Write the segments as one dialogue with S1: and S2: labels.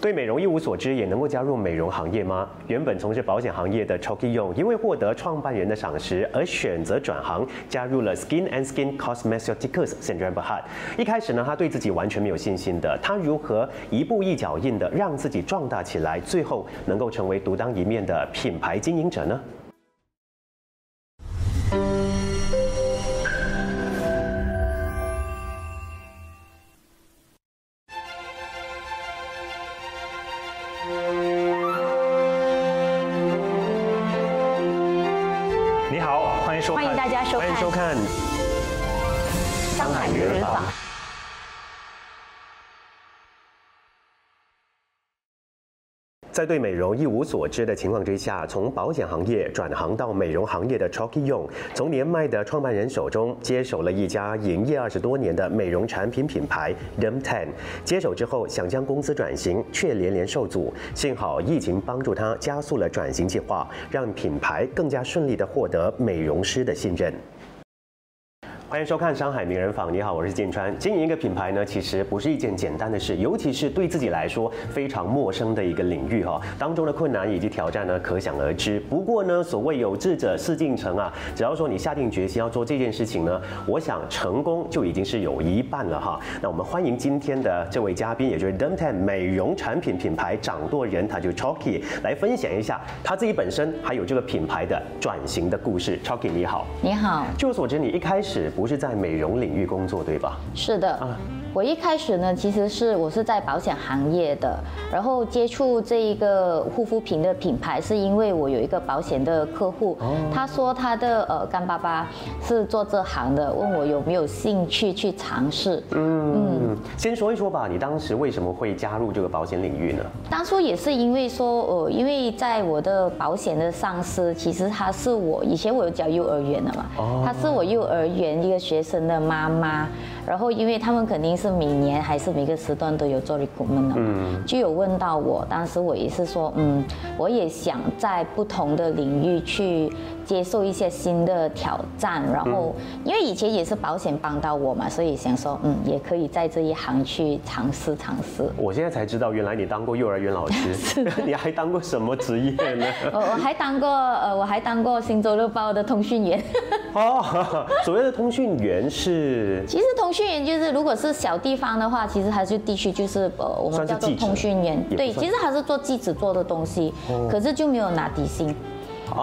S1: 对美容一无所知，也能够加入美容行业吗？原本从事保险行业的 chokiyo 因为获得创办人的赏识而选择转行，加入了 Skin and Skin Cosmetics Sdn Bhd。一开始呢，他对自己完全没有信心的。他如何一步一脚印的让自己壮大起来，最后能够成为独当一面的品牌经营者呢？在对美容一无所知的情况之下，从保险行业转行到美容行业的 Choky Young，从年迈的创办人手中接手了一家营业二十多年的美容产品品牌 Dem Ten。接手之后，想将公司转型，却连连受阻。幸好疫情帮助他加速了转型计划，让品牌更加顺利的获得美容师的信任。欢迎收看《上海名人坊》。你好，我是建川。经营一个品牌呢，其实不是一件简单的事，尤其是对自己来说非常陌生的一个领域哈。当中的困难以及挑战呢，可想而知。不过呢，所谓有志者事竟成啊，只要说你下定决心要做这件事情呢，我想成功就已经是有一半了哈。那我们欢迎今天的这位嘉宾，也就是 Demten 美容产品品牌掌舵人，他就 Chalky 来分享一下他自己本身还有这个品牌的转型的故事。Chalky 你好，
S2: 你好。
S1: 据我所知，你一开始。不是在美容领域工作，对吧？
S2: 是的。啊，我一开始呢，其实是我是在保险行业的，然后接触这一个护肤品的品牌，是因为我有一个保险的客户，他说他的呃干爸爸是做这行的，问我有没有兴趣去尝试。
S1: 嗯，先说一说吧，你当时为什么会加入这个保险领域呢？
S2: 当初也是因为说，呃，因为在我的保险的上司，其实他是我以前我有教幼儿园的嘛，他是我幼儿园。一个学生的妈妈，然后因为他们肯定是每年还是每个时段都有做 recruitment 的嘛，就有问到我，当时我也是说，嗯，我也想在不同的领域去。接受一些新的挑战，然后因为以前也是保险帮到我嘛，所以想说，嗯，也可以在这一行去尝试尝试。
S1: 我现在才知道，原来你当过幼儿园老师，你还当过什么职业呢？
S2: 我 我还当过，呃，我还当过《新洲日报》的通讯员。
S1: 哦，所谓的通讯员是？
S2: 其实通讯员就是，如果是小地方的话，其实还是地区就是呃，我们叫做通讯员。对，其实还是做记者做的东西，可是就没有拿底薪。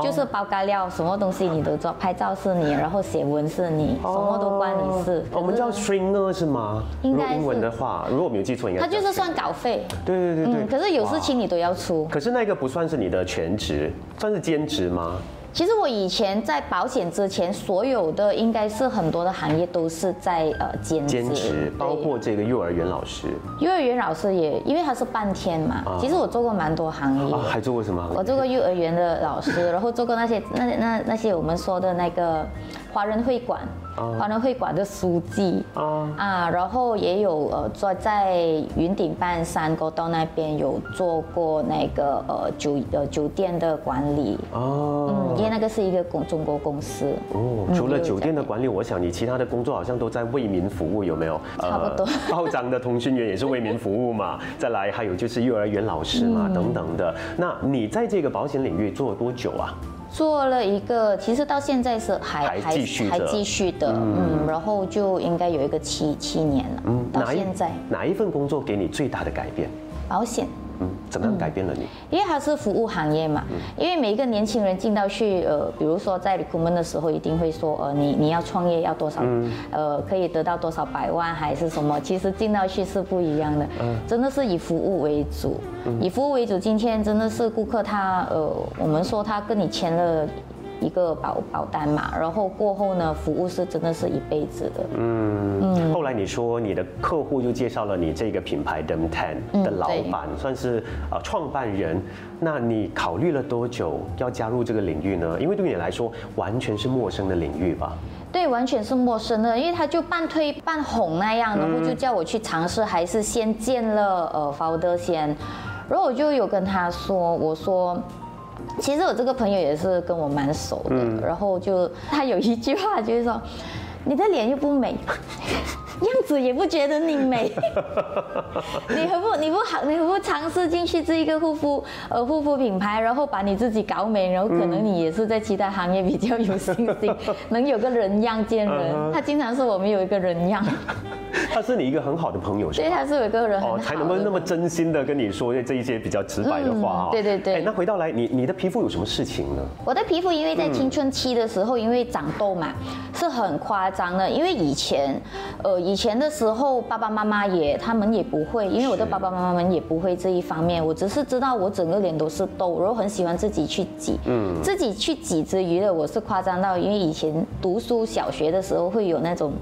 S2: 就是包干料，什么东西你都做，拍照是你，然后写文是你，什么都关你事。
S1: 我们叫 stringer 是吗？应该英文的话，如果我没有记错，应该。
S2: 他就是算稿费。
S1: 对对对对。
S2: 可是有事情你都要出。
S1: 可是那个不算是你的全职，算是兼职吗？
S2: 其实我以前在保险之前，所有的应该是很多的行业都是在呃兼
S1: 兼职，包括这个幼儿园老师。
S2: 幼儿园老师也因为他是半天嘛，其实我做过蛮多行业。
S1: 还做过什么？
S2: 我做过幼儿园的老师，然后做过那些那那那些我们说的那个华人会馆。华人会馆的书记啊啊，然后也有呃做在云顶半山沟道那边有做过那个呃酒呃酒店的管理哦，嗯，因为那个是一个公中国公司
S1: 哦。除了酒店的管理，我想你其他的工作好像都在为民服务，有没有？
S2: 差不多。
S1: 报章的通讯员也是为民服务嘛，再来还有就是幼儿园老师嘛等等的。那你在这个保险领域做了多久啊？
S2: 做了一个，其实到现在是还
S1: 还继续
S2: 还继续的，嗯，然后就应该有一个七七年了，嗯，到现在
S1: 哪一份工作给你最大的改变？
S2: 保险。嗯，
S1: 怎么样改变了你？
S2: 因为它是服务行业嘛，因为每一个年轻人进到去，呃，比如说在 recruitment 的时候，一定会说，呃，你你要创业要多少，呃，可以得到多少百万还是什么？其实进到去是不一样的，真的是以服务为主，以服务为主。今天真的是顾客他，呃，我们说他跟你签了。一个保保单嘛，然后过后呢，服务是真的是一辈子的。
S1: 嗯嗯。后来你说你的客户就介绍了你这个品牌 Dem Ten 的老板，算是呃创办人。那你考虑了多久要加入这个领域呢？因为对你来说完全是陌生的领域吧？
S2: 对，完全是陌生的，因为他就半推半哄那样，然后就叫我去尝试，还是先见了呃 founder 先，然后我就有跟他说，我说。其实我这个朋友也是跟我蛮熟的，然后就他有一句话就是说，你的脸又不美，样子也不觉得你美。你何不你不好你何不尝试进去这一个护肤呃护肤品牌，然后把你自己搞美，然后可能你也是在其他行业比较有信心，能有个人样见人。他经常说我们有一个人样。
S1: 他是你一个很好的朋友，
S2: 所以他是有一个人哦，
S1: 才能够那么真心的跟你说这一些比较直白的话
S2: 对对对。
S1: 那回到来，你你的皮肤有什么事情呢？
S2: 我的皮肤因为在青春期的时候，因为长痘嘛，是很夸张的。因为以前，呃，以前的时候，爸爸妈妈也他们也不会，因为我的爸爸妈妈们也不会这一方面。我只是知道我整个脸都是痘，然后很喜欢自己去挤，嗯，自己去挤之余的，我是夸张到，因为以前读书小学的时候会有那种。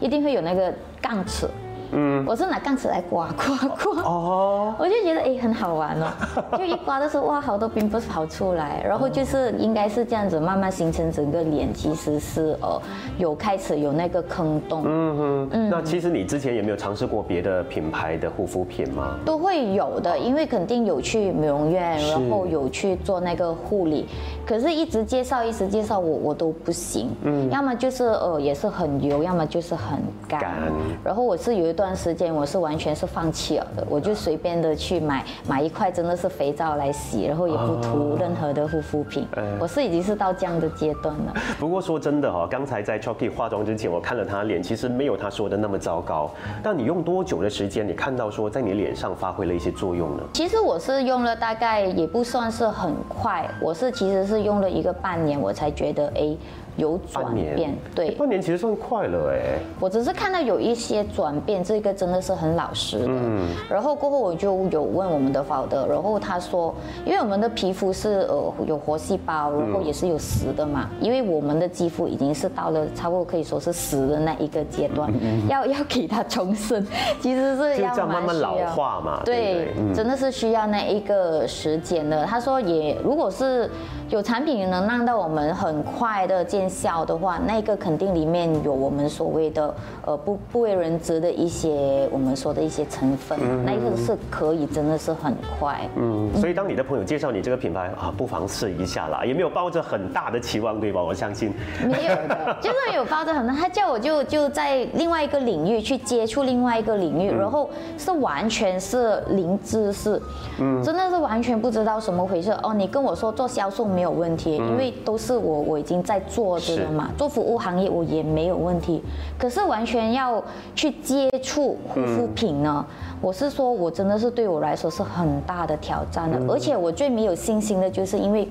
S2: 一定会有那个杠尺。嗯，我是拿杠尺来刮刮刮，哦，我就觉得哎很好玩哦，就一刮的时候哇好多冰不是跑出来，然后就是应该是这样子慢慢形成整个脸，其实是呃有开始有那个坑洞。嗯
S1: 哼，嗯，那其实你之前有没有尝试过别的品牌的护肤品吗？
S2: 都会有的，因为肯定有去美容院，然后有去做那个护理，可是一直介绍一直介绍我我都不行，嗯，要么就是呃也是很油，要么就是很干，然后我是有一。段时间我是完全是放弃了的，我就随便的去买买一块真的是肥皂来洗，然后也不涂任何的护肤品。我是已经是到这样的阶段了。
S1: 不过说真的哈，刚才在 Choky 化妆之前，我看了他脸，其实没有他说的那么糟糕。但你用多久的时间，你看到说在你脸上发挥了一些作用呢？
S2: 其实我是用了大概也不算是很快，我是其实是用了一个半年，我才觉得哎。有转变，对，
S1: 半年其实算快了哎。
S2: 我只是看到有一些转变，这个真的是很老实的。嗯。然后过后我就有问我们的法德，然后他说，因为我们的皮肤是呃有活细胞，然后也是有死的嘛。因为我们的肌肤已经是到了差不多可以说是死的那一个阶段，要 要给它重生，其实是要
S1: 慢慢老化嘛。对，
S2: 真的是需要那一个时间的。他说也如果是。有产品能让到我们很快的见效的话，那个肯定里面有我们所谓的呃不不为人知的一些我们说的一些成分，那个是可以真的是很快。
S1: 嗯，所以当你的朋友介绍你这个品牌啊，不妨试一下啦，也没有抱着很大的期望对吧？我相信
S2: 没有的，就是有抱着很大，他叫我就就在另外一个领域去接触另外一个领域，然后是完全是零知识，嗯，真的是完全不知道什么回事哦。你跟我说做销售没？没有问题，因为都是我我已经在做的了嘛，做服务行业我也没有问题。可是完全要去接触护肤品呢，我是说我真的是对我来说是很大的挑战的。而且我最没有信心的就是因为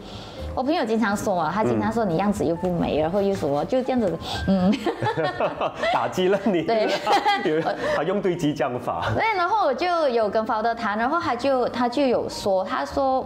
S2: 我朋友经常说啊，他经常说你样子又不美，然后又什么就这样子，
S1: 嗯，打击了你。对，他用对激将法。
S2: 对，然后我就有跟法德谈，然后他就他就有说，他说。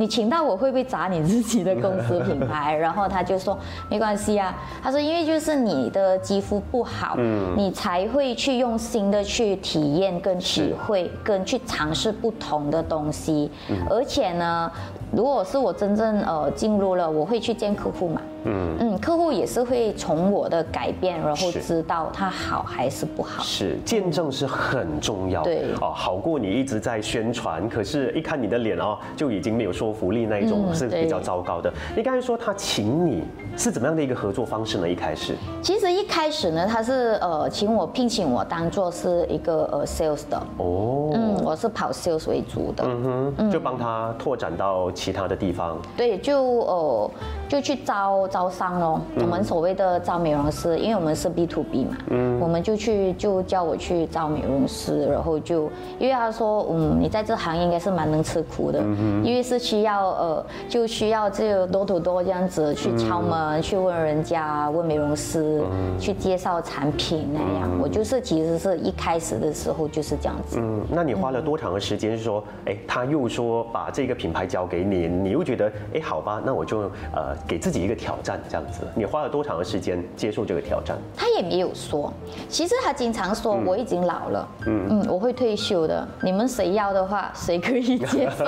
S2: 你请到我会不会砸你自己的公司品牌？然后他就说没关系啊，他说因为就是你的肌肤不好，嗯，你才会去用心的去体验、跟体会、跟去尝试不同的东西，而且呢。如果是我真正呃进入了，我会去见客户嘛？嗯嗯，客户也是会从我的改变，然后知道他好还是不好。
S1: 是见证是很重要，
S2: 对
S1: 哦，好过你一直在宣传，可是一看你的脸哦，就已经没有说服力那一种是比较糟糕的。你刚才说他请你是怎么样的一个合作方式呢？一开始，
S2: 其实一开始呢，他是呃请我聘请我当做是一个呃 sales 的哦，嗯，我是跑 sales 为主的，嗯
S1: 哼，就帮他拓展到。其他的地方，
S2: 对，就呃，就去招招商咯。我们所谓的招美容师，因为我们是 B to B 嘛，嗯，我们就去就叫我去招美容师，然后就因为他说，嗯，你在这行业应该是蛮能吃苦的，嗯因为是需要呃，就需要这个多土多这样子去敲门，去问人家，问美容师，去介绍产品那样。我就是其实是一开始的时候就是这样子。嗯，
S1: 那你花了多长的时间？是说，哎，他又说把这个品牌交给。你你又觉得哎好吧，那我就呃给自己一个挑战这样子。你花了多长的时间接受这个挑战？
S2: 他也没有说，其实他经常说我已经老了，嗯嗯，我会退休的。你们谁要的话，谁可以接受。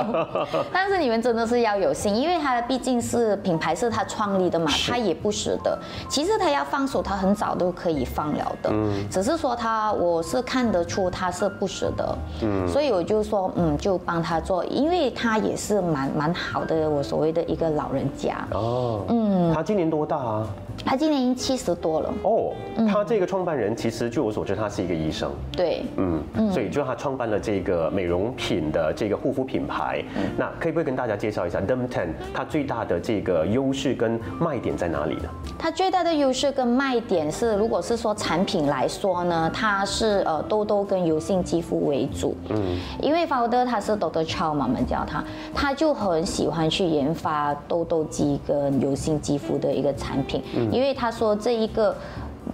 S2: 但是你们真的是要有心，因为他毕竟是品牌是他创立的嘛，他也不舍得。其实他要放手，他很早都可以放了的，嗯，只是说他我是看得出他是不舍得，嗯，所以我就说嗯就帮他做，因为他也是蛮蛮。好的，我所谓的一个老人家
S1: 哦，嗯，他今年多大啊？
S2: 他今年已经七十多了。哦，
S1: 他这个创办人其实据我所知，他是一个医生。
S2: 对，嗯
S1: 嗯，所以就他创办了这个美容品的这个护肤品牌。那可以不可以跟大家介绍一下 d e m Ten 它最大的这个优势跟卖点在哪里呢？
S2: 它最大的优势跟卖点是，如果是说产品来说呢，它是呃痘痘跟油性肌肤为主。嗯，因为 Founder 他是 Doctor Chow 嘛，我们叫他，他就很喜欢去研发痘痘肌跟油性肌肤的一个产品。因为他说这一个。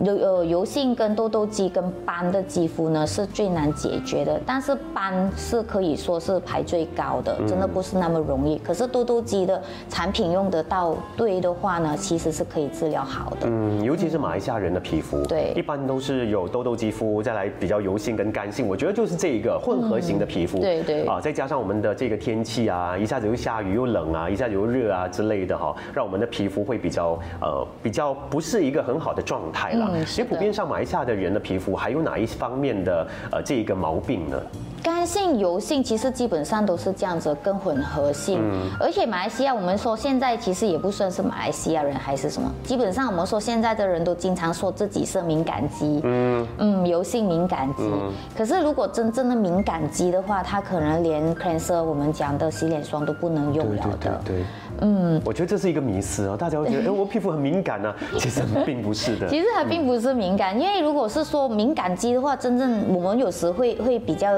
S2: 油呃油性跟痘痘肌跟斑的肌肤呢是最难解决的，但是斑是可以说是排最高的，真的不是那么容易。可是痘痘肌的产品用得到对的话呢，其实是可以治疗好的。嗯，
S1: 尤其是马来西亚人的皮肤，
S2: 对，
S1: 一般都是有痘痘肌肤，再来比较油性跟干性。我觉得就是这一个混合型的皮肤，
S2: 对对啊，
S1: 再加上我们的这个天气啊，一下子又下雨又冷啊，一下子又热啊之类的哈，让我们的皮肤会比较呃比较不是一个很好的状态了。其实普遍上马来西亚的人的皮肤还有哪一方面的呃这一个毛病呢？
S2: 干性、油性其实基本上都是这样子，跟混合性。嗯。而且马来西亚，我们说现在其实也不算是马来西亚人还是什么，基本上我们说现在的人都经常说自己是敏感肌。嗯。嗯，油性敏感肌。嗯。可是如果真正的敏感肌的话，它可能连 cleanser 我们讲的洗脸霜都不能用了的。
S1: 对。嗯。我觉得这是一个迷思哦，大家会觉得 哎，我皮肤很敏感呢，其实并不是的。
S2: 其实它并不是敏感，因为如果是说敏感肌的话，真正我们有时会会比较。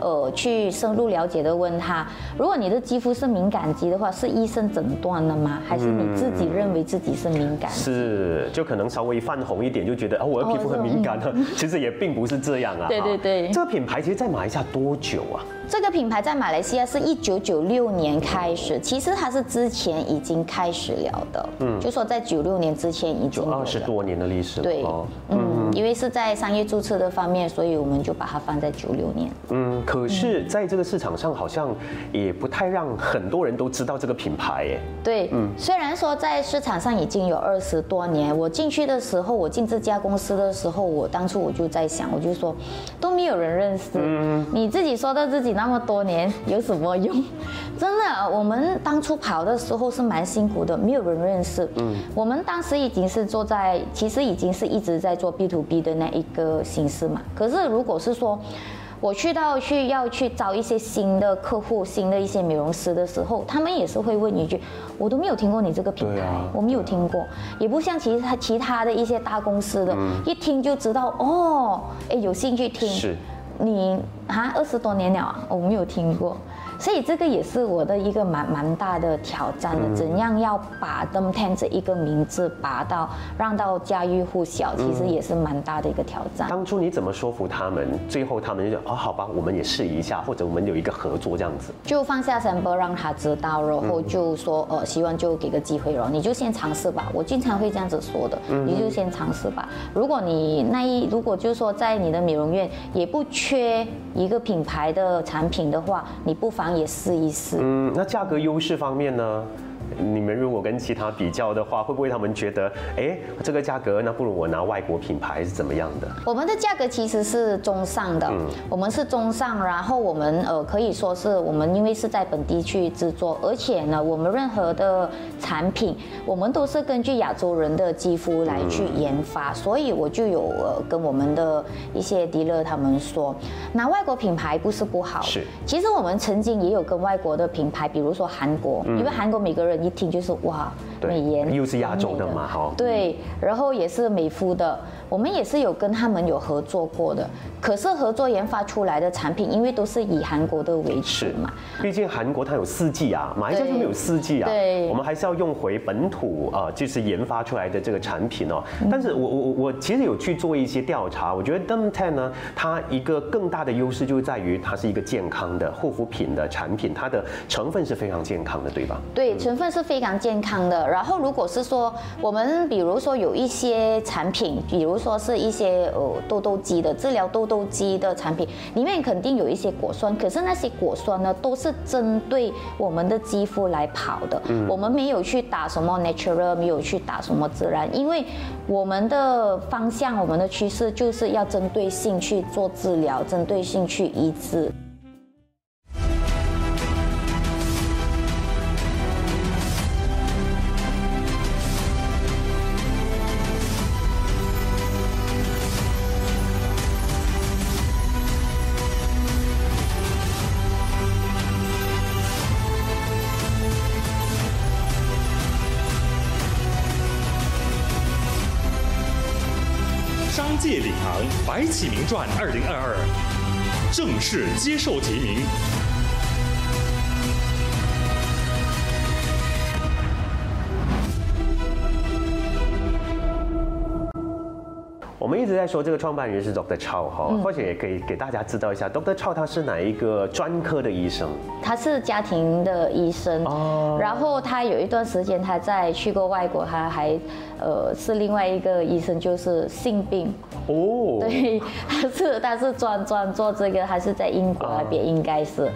S2: 呃，去深入了解的问他，如果你的肌肤是敏感肌的话，是医生诊断的吗？还是你自己认为自己是敏感？
S1: 是，就可能稍微泛红一点，就觉得哦，我的皮肤很敏感了。其实也并不是这样啊。
S2: 对对对。
S1: 这个品牌其实，在马来西亚多久啊？
S2: 这个品牌在马来西亚是一九九六年开始，其实它是之前已经开始了的。嗯，就说在九六年之前已经
S1: 二十多年的历史了。
S2: 对，嗯，因为是在商业注册的方面，所以我们就把它放在九六年。嗯，
S1: 可是在这个市场上好像也不太让很多人都知道这个品牌，耶。
S2: 对，嗯，虽然说在市场上已经有二十多年，我进去的时候，我进这家公司的时候，我当初我就在想，我就说都没有人认识。嗯，你自己说到自己。那么多年有什么用？真的，我们当初跑的时候是蛮辛苦的，没有人认识。嗯，我们当时已经是坐在，其实已经是一直在做 B to B 的那一个形式嘛。可是如果是说我去到去要去招一些新的客户、新的一些美容师的时候，他们也是会问一句：“我都没有听过你这个品牌，我没有听过。”也不像其他其他的一些大公司的，一听就知道哦，哎，有兴趣听。
S1: 是。
S2: 你啊，二十多年了，我没有听过。所以这个也是我的一个蛮蛮大的挑战的，怎样要把 Dem Ten 这一个名字拔到让到家喻户晓，其实也是蛮大的一个挑战。
S1: 当初你怎么说服他们？最后他们就哦，好吧，我们也试一下，或者我们有一个合作这样子。
S2: 就放下 sample 让他知道，然后就说呃，希望就给个机会了，你就先尝试吧。我经常会这样子说的，你就先尝试吧。如果你那一如果就是说在你的美容院也不缺一个品牌的产品的话，你不妨。也试一试。
S1: 嗯，那价格优势方面呢？你们如果跟其他比较的话，会不会他们觉得，哎，这个价格那不如我拿外国品牌是怎么样的？
S2: 我们的价格其实是中上的，嗯，我们是中上，然后我们呃可以说是我们因为是在本地去制作，而且呢，我们任何的产品，我们都是根据亚洲人的肌肤来去研发，所以我就有呃跟我们的一些 dealer 他们说，拿外国品牌不是不好，
S1: 是，
S2: 其实我们曾经也有跟外国的品牌，比如说韩国，因为韩国每个人。一听就是哇，美颜
S1: 又是亚洲的嘛，哈，
S2: 对，然后也是美肤的。我们也是有跟他们有合作过的，可是合作研发出来的产品，因为都是以韩国的为主嘛。
S1: 毕竟韩国它有四季啊，马来西亚就没有四季啊。
S2: 对。
S1: 我们还是要用回本土啊，就是研发出来的这个产品哦。但是我我我其实有去做一些调查，我觉得 Dem Ten 呢，它一个更大的优势就在于它是一个健康的护肤品的产品，它的成分是非常健康的，对吧？
S2: 对，成分是非常健康的。然后如果是说我们比如说有一些产品，比如说是一些呃痘痘肌的治疗痘痘肌的产品，里面肯定有一些果酸，可是那些果酸呢，都是针对我们的肌肤来跑的。嗯，我们没有去打什么 natural，没有去打什么自然，因为我们的方向，我们的趋势就是要针对性去做治疗，针对性去医治。
S3: 白起名传二零二二正式接受提名。
S1: 我们一直在说这个创办人是 Dr. Chow 哈，或许也可以给大家知道一下，Dr. Chow 他是哪一个专科的医生？
S2: 他是家庭的医生，哦，然后他有一段时间他在去过外国，他还呃是另外一个医生，就是性病哦，对，他是他是专专做这个，他是在英国那边应该是。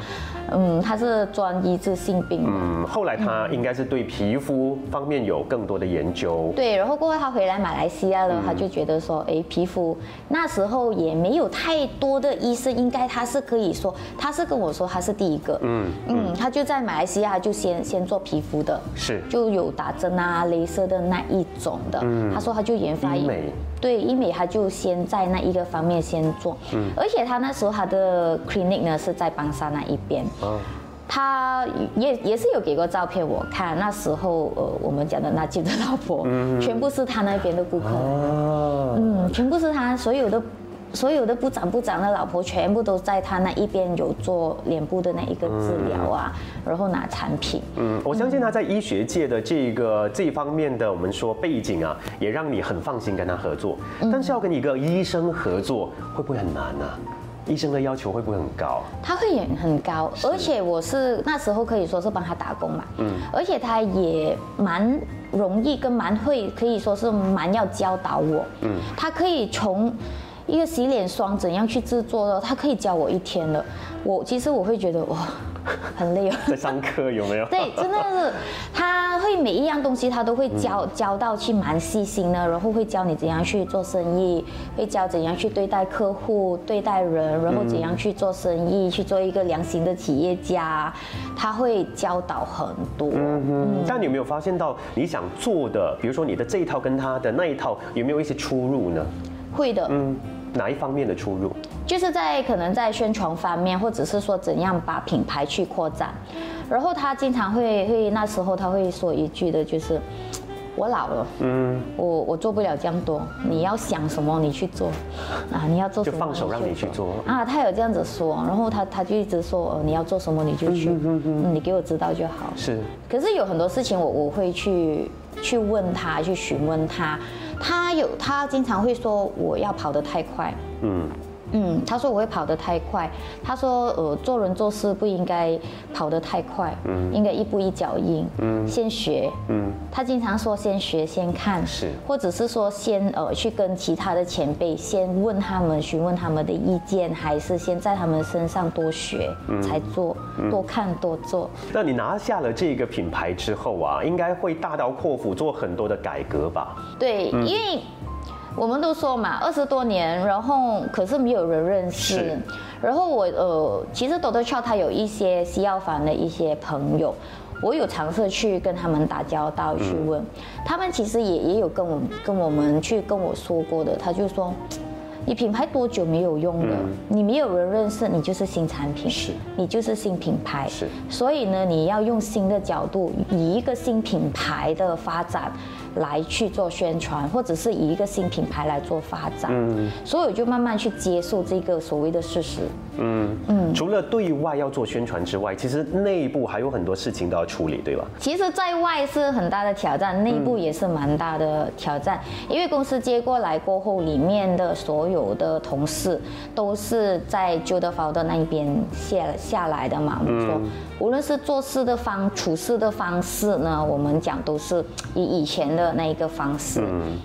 S2: 嗯，他是专医治性病。嗯，
S1: 后来他应该是对皮肤方面有更多的研究。
S2: 对，然后过后他回来马来西亚了，他就觉得说，哎，皮肤那时候也没有太多的医生，应该他是可以说，他是跟我说他是第一个。嗯嗯，他就在马来西亚就先先做皮肤的，
S1: 是
S2: 就有打针啊、镭射的那一种的。嗯，他说他就研发
S1: 医美。
S2: 对医美，他就先在那一个方面先做，嗯，而且他那时候他的 clinic 呢是在邦沙那一边，哦，他也也是有给过照片我看，那时候呃我们讲的那几个老婆，嗯，全部是他那边的顾客，哦，嗯，全部是他所有的。所有的部长部长的老婆全部都在他那一边有做脸部的那一个治疗啊，然后拿产品。
S1: 嗯，我相信他在医学界的这个这一方面的我们说背景啊，也让你很放心跟他合作。但是要跟一个医生合作，会不会很难呢？医生的要求会不会很高？
S2: 他会也很高，而且我是那时候可以说是帮他打工嘛。嗯，而且他也蛮容易跟蛮会，可以说是蛮要教导我。嗯，他可以从。一个洗脸霜怎样去制作的？他可以教我一天了。我其实我会觉得哇，很累哦。
S1: 在上课有没有？
S2: 对，真的是，他会每一样东西他都会教教到去蛮细心的，然后会教你怎样去做生意，会教怎样去对待客户、对待人，然后怎样去做生意，去做一个良心的企业家。他会教导很多。嗯
S1: 嗯。但你有没有发现到你想做的，比如说你的这一套跟他的那一套有没有一些出入呢？
S2: 会的，嗯，
S1: 哪一方面的出入？
S2: 就是在可能在宣传方面，或者是说怎样把品牌去扩展。然后他经常会会那时候他会说一句的，就是我老了，嗯，我我做不了这样多，你要想什么你去做，啊，你要做什么
S1: 就放手让你去做
S2: 啊。他有这样子说，然后他他就一直说，你要做什么你就去，你给我知道就好。
S1: 是。
S2: 可是有很多事情我我会去去问他，去询问他。他有，他经常会说我要跑得太快。嗯。嗯，他说我会跑得太快。他说，呃，做人做事不应该跑得太快，嗯，应该一步一脚印，嗯，先学，嗯。他经常说先学先看，
S1: 是，
S2: 或者是说先呃去跟其他的前辈先问他们询问他们的意见，还是先在他们身上多学才做，多看多做。
S1: 那你拿下了这个品牌之后啊，应该会大刀阔斧做很多的改革吧？
S2: 对，因为。我们都说嘛，二十多年，然后可是没有人认识。然后我呃，其实 Doctor Chow 他有一些西药房的一些朋友，我有尝试去跟他们打交道，去问他们，其实也也有跟我跟我们去跟我说过的。他就说，你品牌多久没有用了？你没有人认识，你就是新产品，
S1: 是，
S2: 你就是新品牌。
S1: 是，
S2: 所以呢，你要用新的角度，以一个新品牌的发展。来去做宣传，或者是以一个新品牌来做发展，嗯，所以我就慢慢去接受这个所谓的事实，
S1: 嗯嗯。除了对外要做宣传之外，其实内部还有很多事情都要处理，对吧？
S2: 其实，在外是很大的挑战，内部也是蛮大的挑战，因为公司接过来过后，里面的所有的同事都是在旧的房的那一边下下来的嘛，我们说。无论是做事的方、处事的方式呢，我们讲都是以以前的那一个方式。嗯，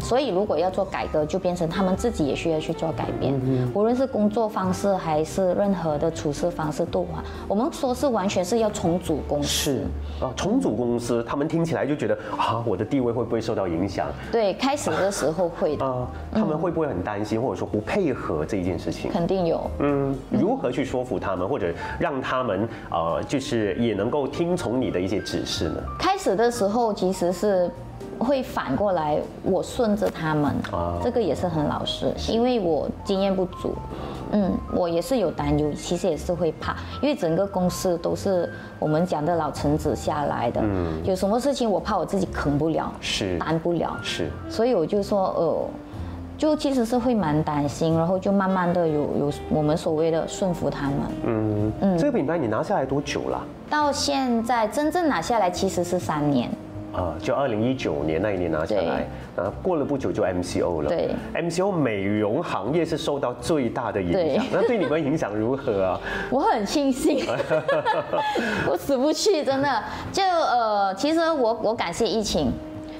S2: 所以如果要做改革，就变成他们自己也需要去做改变。无论是工作方式还是任何的处事方式，都完。我们说是完全是要重组公司。
S1: 是啊，重组公司，他们听起来就觉得啊，我的地位会不会受到影响？
S2: 对，开始的时候会的。啊，
S1: 他们会不会很担心，或者说不配合这一件事情？
S2: 肯定有。嗯，
S1: 如何去说服他们，或者让他们呃，就是也能够听从你的一些指示呢？
S2: 开始的时候其实是。会反过来，我顺着他们，这个也是很老实，因为我经验不足，嗯，我也是有担忧，其实也是会怕，因为整个公司都是我们讲的老臣子下来的，嗯，有什么事情我怕我自己扛不了，
S1: 是
S2: 担不了，
S1: 是，
S2: 所以我就说，呃，就其实是会蛮担心，然后就慢慢的有有我们所谓的顺服他们。
S1: 嗯嗯，这个品牌你拿下来多久了？
S2: 到现在真正拿下来其实是三年。
S1: 啊，就二零一九年那一年拿下来，然后过了不久就 MCO 了。
S2: 对
S1: ，MCO 美容行业是受到最大的影响。那对你们影响如何啊？
S2: 我很庆幸，我死不去，真的。就呃，其实我我感谢疫情。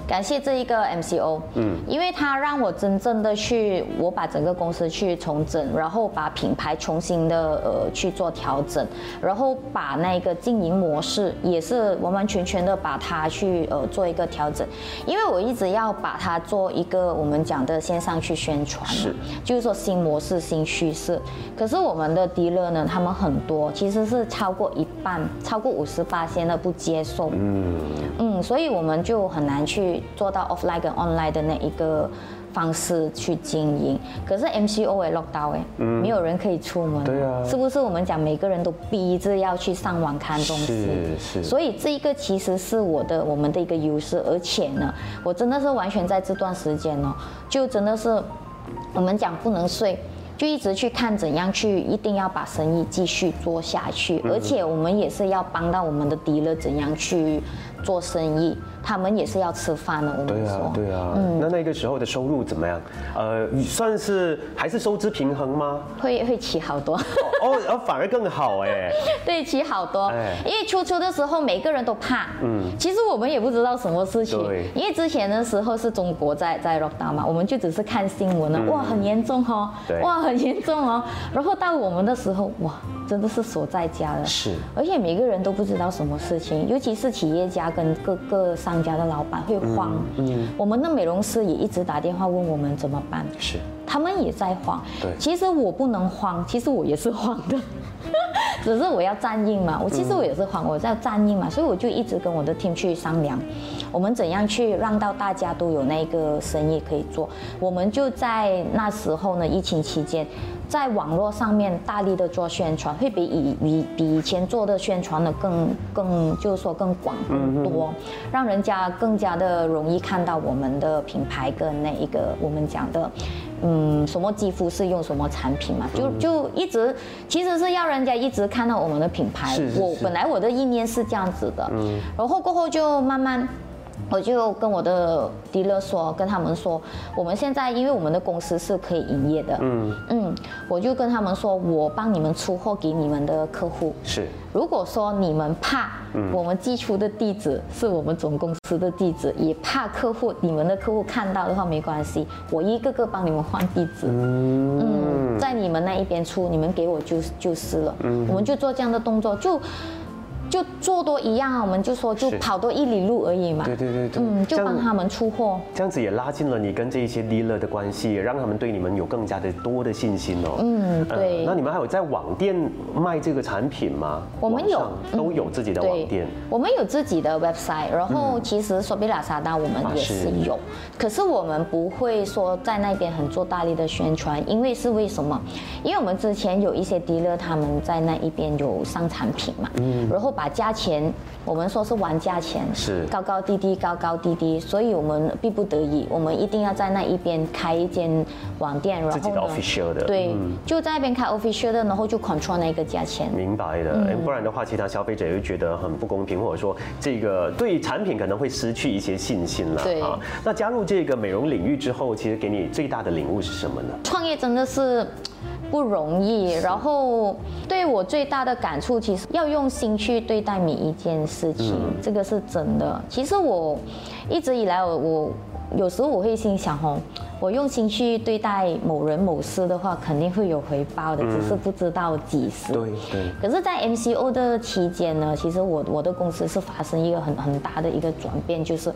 S2: 感谢这一个 MCO，嗯，因为他让我真正的去，我把整个公司去重整，然后把品牌重新的呃去做调整，然后把那个经营模式也是完完全全的把它去呃做一个调整，因为我一直要把它做一个我们讲的线上去宣传，
S1: 是，
S2: 就是说新模式新趋势，可是我们的迪乐呢，他们很多其实是超过一半，超过五十八线的不接受，嗯。嗯，所以我们就很难去。做到 offline 跟 online 的那一个方式去经营，可是 MCO 也 lock down 哎，没有人可以出门，
S1: 对啊，
S2: 是不是我们讲每个人都逼着要去上网看东西？
S1: 是是。
S2: 所以这一个其实是我的我们的一个优势，而且呢，我真的是完全在这段时间呢，就真的是我们讲不能睡，就一直去看怎样去一定要把生意继续做下去，而且我们也是要帮到我们的敌人怎样去做生意。他们也是要吃饭的，我们说。
S1: 对啊，对啊。嗯，那那个时候的收入怎么样？呃，算是还是收支平衡吗？
S2: 会会起好多。
S1: 哦，哦，反而更好哎。
S2: 对，起好多。哎。因为初初的时候，每个人都怕。嗯。其实我们也不知道什么事情。对。因为之前的时候是中国在在 down 嘛，我们就只是看新闻了，哇，很严重哦。
S1: 对。
S2: 哇，很严重哦。然后到我们的时候，哇。真的是锁在家了，
S1: 是，
S2: 而且每个人都不知道什么事情，尤其是企业家跟各个商家的老板会慌。嗯，我们的美容师也一直打电话问我们怎么办，
S1: 是，
S2: 他们也在慌。
S1: 对，
S2: 其实我不能慌，其实我也是慌的，只是我要站硬嘛。我其实我也是慌，我在站硬嘛，所以我就一直跟我的 team 去商量，我们怎样去让到大家都有那个生意可以做。我们就在那时候呢，疫情期间。在网络上面大力的做宣传，会比以以比以前做的宣传的更更就是说更广更多，让人家更加的容易看到我们的品牌跟那一个我们讲的，嗯，什么肌肤是用什么产品嘛，就就一直其实是要人家一直看到我们的品牌。我本来我的意念是这样子的，然后过后就慢慢。我就跟我的 dealer 说，跟他们说，我们现在因为我们的公司是可以营业的，嗯。嗯，我就跟他们说，我帮你们出货给你们的客户。
S1: 是，
S2: 如果说你们怕我们寄出的地址是我们总公司的地址，也怕客户你们的客户看到的话，没关系，我一个个帮你们换地址，嗯，在你们那一边出，你们给我就就是了，嗯，我们就做这样的动作就。就做多一样啊，我们就说就跑多一里路而已嘛。
S1: 对对对对。嗯，
S2: 就帮他们出货。
S1: 这样子也拉近了你跟这一些 dealer 的关系，让他们对你们有更加的多的信心哦。
S2: 嗯，对。
S1: 那你们还有在网店卖这个产品吗？
S2: 我们有，
S1: 都有自己的网店。
S2: 我们有自己的 website，然后其实索比拉萨达我们也是有，可是我们不会说在那边很做大力的宣传，因为是为什么？因为我们之前有一些 dealer 他们在那一边有上产品嘛，嗯，然后把价钱，我们说是玩价钱，
S1: 是
S2: 高高低低，高高低低，所以我们逼不得已，我们一定要在那一边开一间网店，然后
S1: 自己的 official 的，
S2: 对，就在那边开 official 的，然后就 control 那个价钱。
S1: 明白的，不然的话，其他消费者会觉得很不公平，或者说这个对产品可能会失去一些信心了对啊。那加入这个美容领域之后，其实给你最大的领悟是什么呢？
S2: 创业真的是。不容易，然后对我最大的感触，其实要用心去对待每一件事情，这个是真的。其实我一直以来，我我有时候我会心想，哦，我用心去对待某人某事的话，肯定会有回报的，只是不知道几时。
S1: 对对。
S2: 可是，在 MCO 的期间呢，其实我我的公司是发生一个很很大的一个转变，就是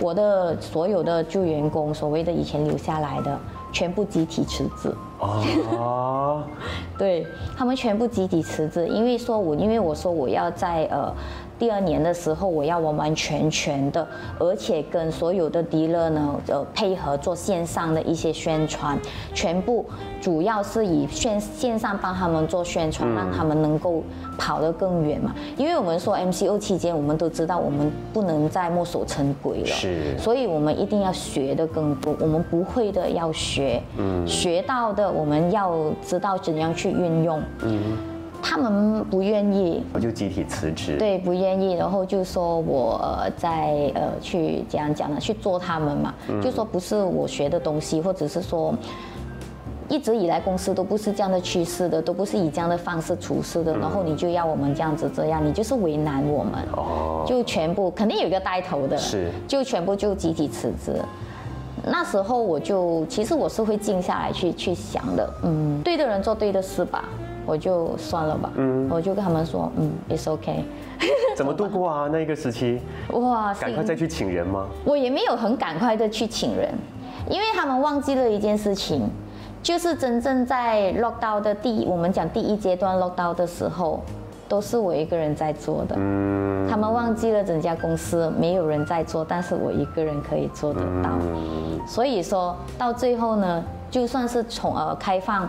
S2: 我的所有的旧员工，所谓的以前留下来的，全部集体辞职。哦，对他们全部集体辞职，因为说我因为我说我要在呃。第二年的时候，我要完完全全的，而且跟所有的迪乐呢，呃，配合做线上的一些宣传，全部主要是以线线上帮他们做宣传，让他们能够跑得更远嘛。因为我们说 MCO 期间，我们都知道我们不能再墨守成规了，
S1: 是，
S2: 所以我们一定要学的更多，我们不会的要学，嗯，学到的我们要知道怎样去运用，嗯。他们不愿意，
S1: 我就集体辞职。
S2: 对，不愿意，然后就说我在呃去怎样讲呢？去做他们嘛，就说不是我学的东西，或者是说一直以来公司都不是这样的趋势的，都不是以这样的方式处事的，然后你就要我们这样子这样，你就是为难我们。哦。就全部肯定有一个带头的，
S1: 是，
S2: 就全部就集体辞职。那时候我就其实我是会静下来去去想的，嗯，对的人做对的事吧。我就算了吧，嗯，我就跟他们说，嗯，it's okay。
S1: 怎么度过啊？那一个时期，哇，赶快再去请人吗？
S2: 我也没有很赶快的去请人，因为他们忘记了一件事情，就是真正在 lock down 的第，我们讲第一阶段 lock down 的时候，都是我一个人在做的。嗯，他们忘记了整家公司没有人在做，但是我一个人可以做得到。所以说到最后呢，就算是从呃开放。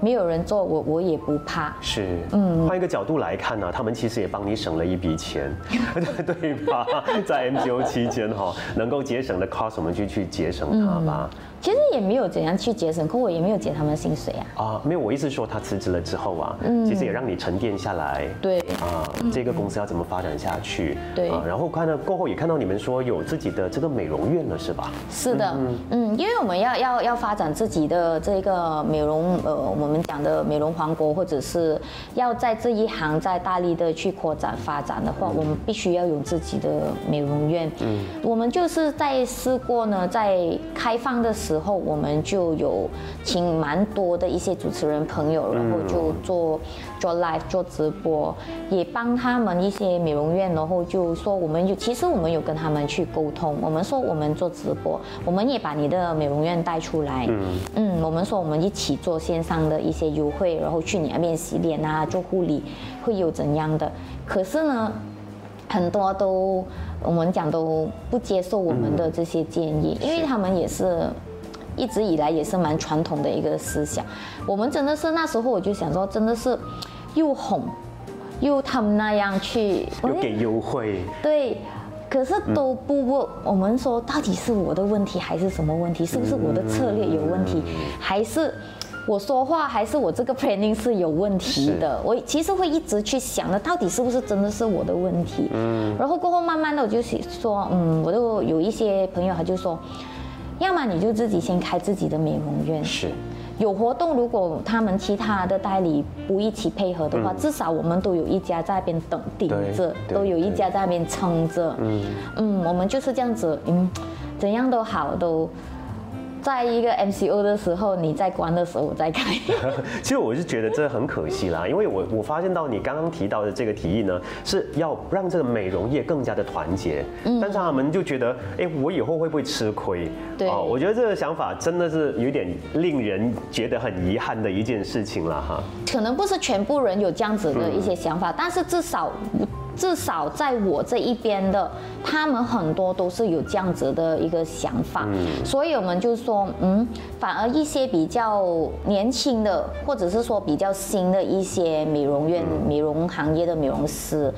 S2: 没有人做，我我也不怕。
S1: 是，嗯，换一个角度来看呢，他们其实也帮你省了一笔钱，对吧？在 MCO 期间哈，能够节省的 cost，我们就去节省它吧。
S2: 其实也没有怎样去节省，可我也没有减他们薪水啊。
S1: 啊，没有，我意思说他辞职了之后啊，嗯，其实也让你沉淀下来。
S2: 对。啊，
S1: 这个公司要怎么发展下去？
S2: 对。
S1: 啊，然后看到过后也看到你们说有自己的这个美容院了，是吧？
S2: 是的，嗯，因为我们要要要发展自己的这个美容，呃，我们讲的美容王国，或者是要在这一行在大力的去扩展发展的话，我们必须要有自己的美容院。嗯。我们就是在试过呢，在开放的时。时候我们就有请蛮多的一些主持人朋友，然后就做做 live 做直播，也帮他们一些美容院，然后就说我们有其实我们有跟他们去沟通，我们说我们做直播，我们也把你的美容院带出来，嗯，我们说我们一起做线上的一些优惠，然后去你那边洗脸啊，做护理会有怎样的？可是呢，很多都我们讲都不接受我们的这些建议，因为他们也是。一直以来也是蛮传统的一个思想，我们真的是那时候我就想说，真的是又哄，又他们那样去，
S1: 又给优惠，
S2: 对，可是都不不，我们说到底是我的问题还是什么问题？是不是我的策略有问题，还是我说话还是我这个 planning 是有问题的？我其实会一直去想的，到底是不是真的是我的问题？嗯，然后过后慢慢的我就说，嗯，我就有一些朋友他就说。要么你就自己先开自己的美容院，
S1: 是，
S2: 有活动，如果他们其他的代理不一起配合的话，至少我们都有一家在那边等顶着，都有一家在那边撑着，嗯。嗯，我们就是这样子，嗯，怎样都好都。在一个 MCO 的时候，你在关的时候我在开。
S1: 其实我是觉得这很可惜啦，因为我我发现到你刚刚提到的这个提议呢，是要让这个美容业更加的团结。嗯。但是他们就觉得，哎，我以后会不会吃亏？
S2: 对。哦，
S1: 我觉得这个想法真的是有点令人觉得很遗憾的一件事情了哈。
S2: 可能不是全部人有这样子的一些想法，但是至少。至少在我这一边的，他们很多都是有这样子的一个想法，所以我们就说，嗯，反而一些比较年轻的，或者是说比较新的一些美容院、美容行业的美容师。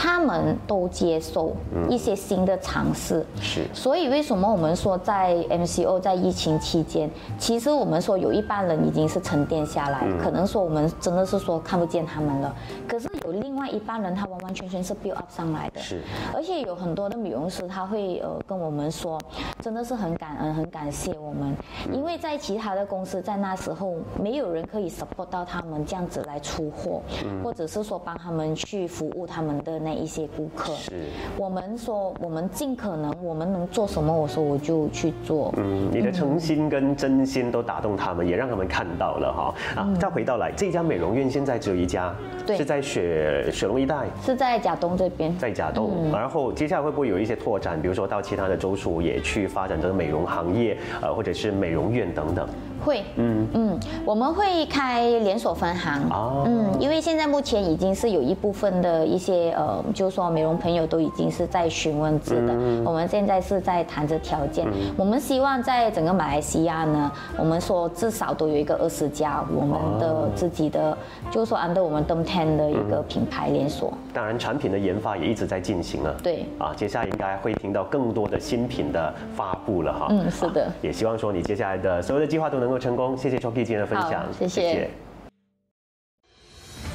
S2: 他们都接受一些新的尝试，
S1: 是。
S2: 所以为什么我们说在 MCO 在疫情期间，其实我们说有一半人已经是沉淀下来，可能说我们真的是说看不见他们了。可是有另外一半人，他完完全全是 build up 上来的。
S1: 是。
S2: 而且有很多的美容师，他会呃跟我们说，真的是很感恩，很感谢我们，因为在其他的公司在那时候没有人可以 support 到他们这样子来出货，或者是说帮他们去服务他们的。那一些顾客，
S1: 是
S2: 我们说，我们尽可能，我们能做什么，我说我就去做。
S1: 嗯，你的诚心跟真心都打动他们，也让他们看到了哈。啊，再回到来，这家美容院现在只有一家，
S2: 对，
S1: 是在雪雪龙一带，
S2: 是在甲东这边，
S1: 在甲东。然后接下来会不会有一些拓展，比如说到其他的州属也去发展这个美容行业，呃，或者是美容院等等？
S2: 会，嗯。嗯，我们会开连锁分行，
S1: 哦。
S2: 嗯，因为现在目前已经是有一部分的一些呃，就是说美容朋友都已经是在询问制的，我们现在是在谈着条件，我们希望在整个马来西亚呢，我们说至少都有一个二十家我们的自己的，就是说 under 我们 Dom Ten 的一个品牌连锁，
S1: 当然，产品的研发也一直在进行啊。
S2: 对。
S1: 啊，接下来应该会听到更多的新品的发布了哈。
S2: 嗯是的。
S1: 啊也希望说你接下来的所有的计划都能够成功。谢谢 Choki 今天的分享
S2: 好，谢谢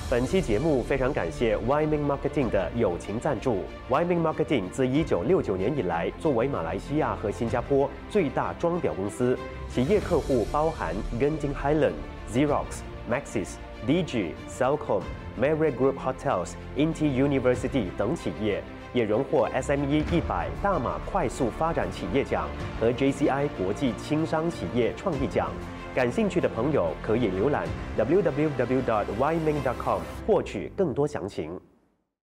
S1: 本期节目非常感谢 w y m i n g Marketing 的友情赞助。w y m i n g Marketing 自1969年以来，作为马来西亚和新加坡最大装裱公司，企业客户包含 Genting Highland、Xerox、Maxis、DG、Cellcom、Marriott Group Hotels、Inti University 等企业，也荣获 SME 一百大马快速发展企业奖和 JCI 国际轻商企业创意奖。感兴趣的朋友可以浏览 www.yming.com 获取更多详情。